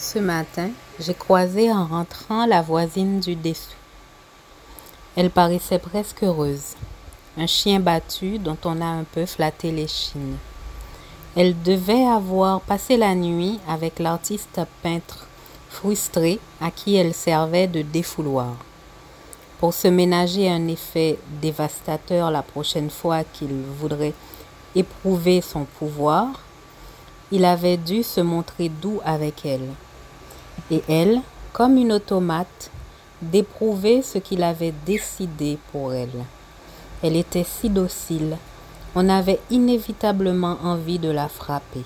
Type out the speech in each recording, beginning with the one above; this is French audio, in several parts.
Ce matin, j'ai croisé en rentrant la voisine du dessous. Elle paraissait presque heureuse. Un chien battu dont on a un peu flatté l'échine. Elle devait avoir passé la nuit avec l'artiste peintre frustré à qui elle servait de défouloir. Pour se ménager un effet dévastateur la prochaine fois qu'il voudrait éprouver son pouvoir, il avait dû se montrer doux avec elle et elle, comme une automate, d'éprouver ce qu'il avait décidé pour elle. Elle était si docile, on avait inévitablement envie de la frapper.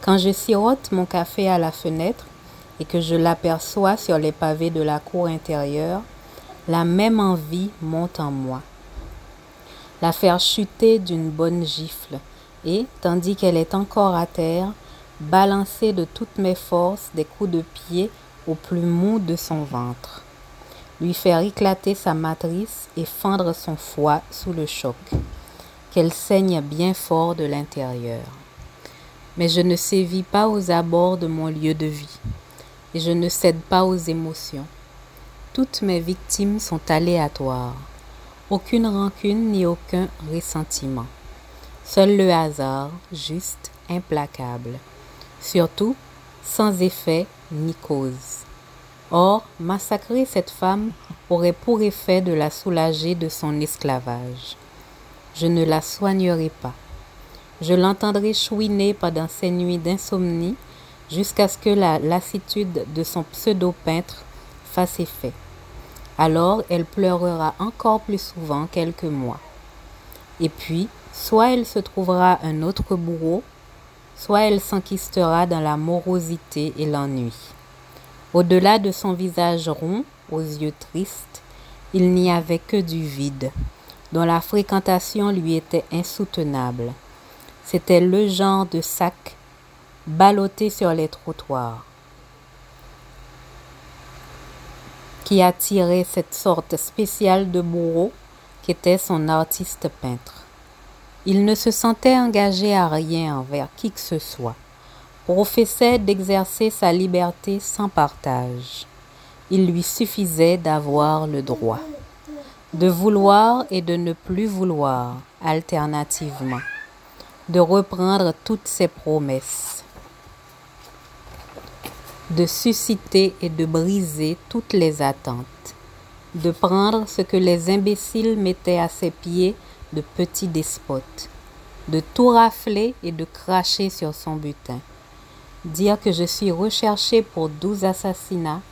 Quand je sirote mon café à la fenêtre et que je l'aperçois sur les pavés de la cour intérieure, la même envie monte en moi. La faire chuter d'une bonne gifle et, tandis qu'elle est encore à terre, balancer de toutes mes forces des coups de pied au plus mou de son ventre, lui faire éclater sa matrice et fendre son foie sous le choc, qu'elle saigne bien fort de l'intérieur. Mais je ne sévis pas aux abords de mon lieu de vie, et je ne cède pas aux émotions. Toutes mes victimes sont aléatoires, aucune rancune ni aucun ressentiment. Seul le hasard, juste, implacable surtout sans effet ni cause. Or, massacrer cette femme aurait pour effet de la soulager de son esclavage. Je ne la soignerai pas. Je l'entendrai chouiner pendant ces nuits d'insomnie jusqu'à ce que la lassitude de son pseudo-peintre fasse effet. Alors elle pleurera encore plus souvent quelques mois. Et puis, soit elle se trouvera un autre bourreau, soit elle s'enquistera dans la morosité et l'ennui. Au-delà de son visage rond, aux yeux tristes, il n'y avait que du vide, dont la fréquentation lui était insoutenable. C'était le genre de sac ballotté sur les trottoirs qui attirait cette sorte spéciale de bourreau qu'était son artiste peintre. Il ne se sentait engagé à rien envers qui que ce soit, professait d'exercer sa liberté sans partage. Il lui suffisait d'avoir le droit, de vouloir et de ne plus vouloir, alternativement, de reprendre toutes ses promesses, de susciter et de briser toutes les attentes, de prendre ce que les imbéciles mettaient à ses pieds de petit despote, de tout rafler et de cracher sur son butin. Dire que je suis recherché pour douze assassinats,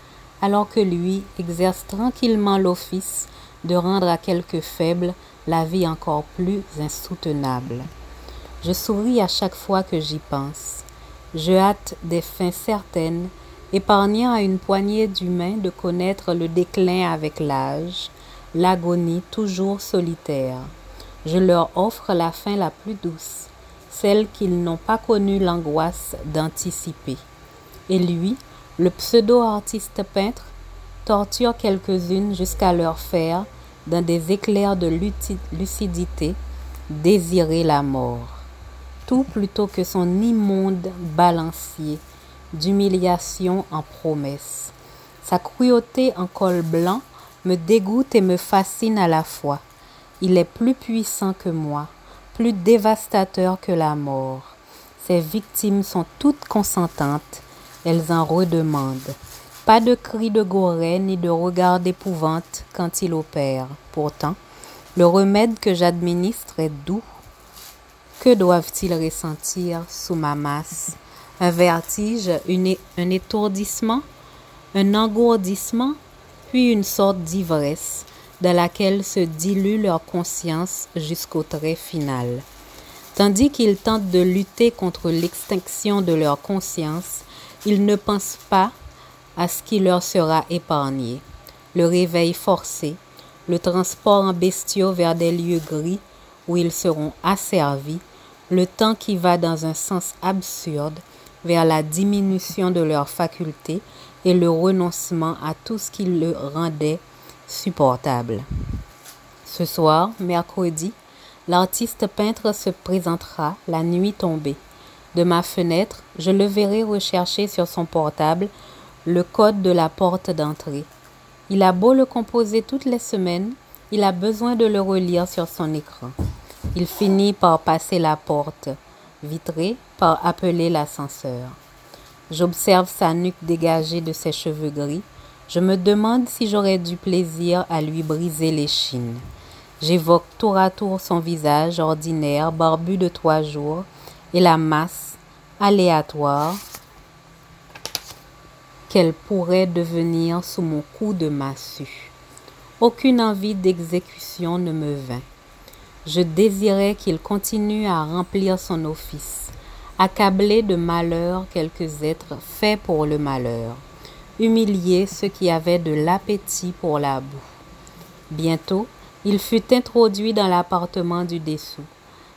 alors que lui exerce tranquillement l'office de rendre à quelques faibles la vie encore plus insoutenable. Je souris à chaque fois que j'y pense. Je hâte des fins certaines, épargnant à une poignée d'humains de connaître le déclin avec l'âge, l'agonie toujours solitaire. Je leur offre la fin la plus douce, celle qu'ils n'ont pas connu l'angoisse d'anticiper. Et lui, le pseudo-artiste peintre, torture quelques-unes jusqu'à leur faire, dans des éclairs de lucidité, désirer la mort. Tout plutôt que son immonde balancier d'humiliation en promesse. Sa cruauté en col blanc me dégoûte et me fascine à la fois. Il est plus puissant que moi, plus dévastateur que la mort. Ses victimes sont toutes consentantes, elles en redemandent. Pas de cris de gorée ni de regard d'épouvante quand il opère. Pourtant, le remède que j'administre est doux. Que doivent-ils ressentir sous ma masse? Un vertige, un étourdissement, un engourdissement, puis une sorte d'ivresse? Dans laquelle se dilue leur conscience jusqu'au trait final. Tandis qu'ils tentent de lutter contre l'extinction de leur conscience, ils ne pensent pas à ce qui leur sera épargné. Le réveil forcé, le transport en bestiaux vers des lieux gris où ils seront asservis, le temps qui va dans un sens absurde vers la diminution de leurs facultés et le renoncement à tout ce qui le rendait supportable. Ce soir, mercredi, l'artiste peintre se présentera la nuit tombée. De ma fenêtre, je le verrai rechercher sur son portable le code de la porte d'entrée. Il a beau le composer toutes les semaines, il a besoin de le relire sur son écran. Il finit par passer la porte vitrée, par appeler l'ascenseur. J'observe sa nuque dégagée de ses cheveux gris. Je me demande si j'aurais du plaisir à lui briser l'échine. J'évoque tour à tour son visage ordinaire, barbu de trois jours, et la masse aléatoire qu'elle pourrait devenir sous mon coup de massue. Aucune envie d'exécution ne me vint. Je désirais qu'il continue à remplir son office, accabler de malheur quelques êtres faits pour le malheur, humilier ceux qui avaient de l'appétit pour la boue. Bientôt, il fut introduit dans l'appartement du dessous.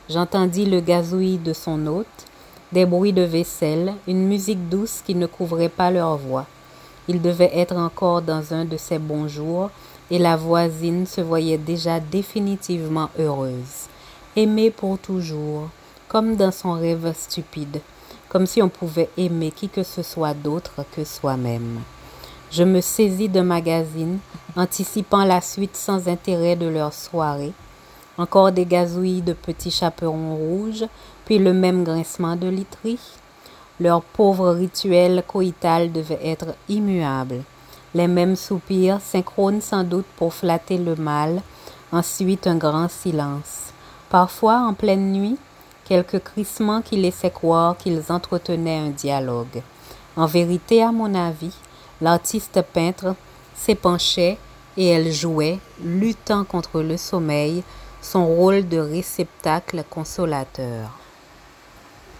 J'entendis le gazouillis de son hôte, des bruits de vaisselle, une musique douce qui ne couvrait pas leur voix. Il devait être encore dans un de ses bons jours, et la voisine se voyait déjà définitivement heureuse, aimée pour toujours, comme dans son rêve stupide, comme si on pouvait aimer qui que ce soit d'autre que soi-même. Je me saisis de magazine, anticipant la suite sans intérêt de leur soirée. Encore des gazouillis de petits chaperons rouges, puis le même grincement de literie. Leur pauvre rituel coïtal devait être immuable. Les mêmes soupirs, synchrones sans doute pour flatter le mal. Ensuite un grand silence. Parfois, en pleine nuit, quelques crissements qui laissaient croire qu'ils entretenaient un dialogue. En vérité, à mon avis, l'artiste peintre s'épanchait et elle jouait, luttant contre le sommeil, son rôle de réceptacle consolateur.